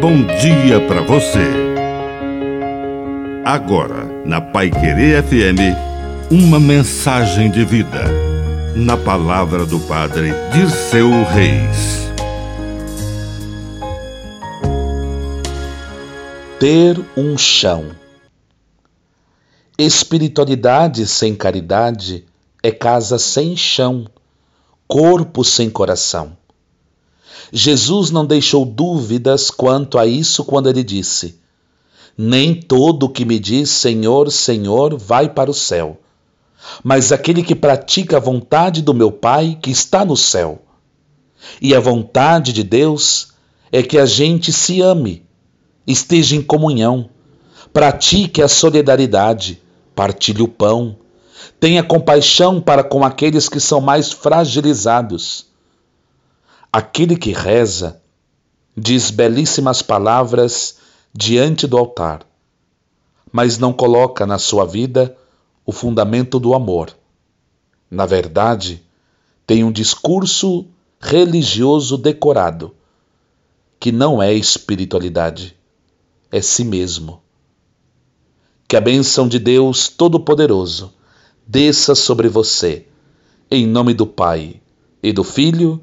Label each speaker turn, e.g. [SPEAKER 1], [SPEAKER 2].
[SPEAKER 1] bom dia para você. Agora, na Pai Querer FM, uma mensagem de vida. Na palavra do Padre Dirceu Reis.
[SPEAKER 2] Ter um chão. Espiritualidade sem caridade é casa sem chão, corpo sem coração. Jesus não deixou dúvidas quanto a isso quando ele disse: Nem todo o que me diz Senhor, Senhor vai para o céu, mas aquele que pratica a vontade do meu Pai que está no céu. E a vontade de Deus é que a gente se ame, esteja em comunhão, pratique a solidariedade, partilhe o pão, tenha compaixão para com aqueles que são mais fragilizados Aquele que reza diz belíssimas palavras diante do altar, mas não coloca na sua vida o fundamento do amor. Na verdade, tem um discurso religioso decorado, que não é espiritualidade, é si mesmo. Que a bênção de Deus Todo-Poderoso desça sobre você, em nome do Pai, e do Filho,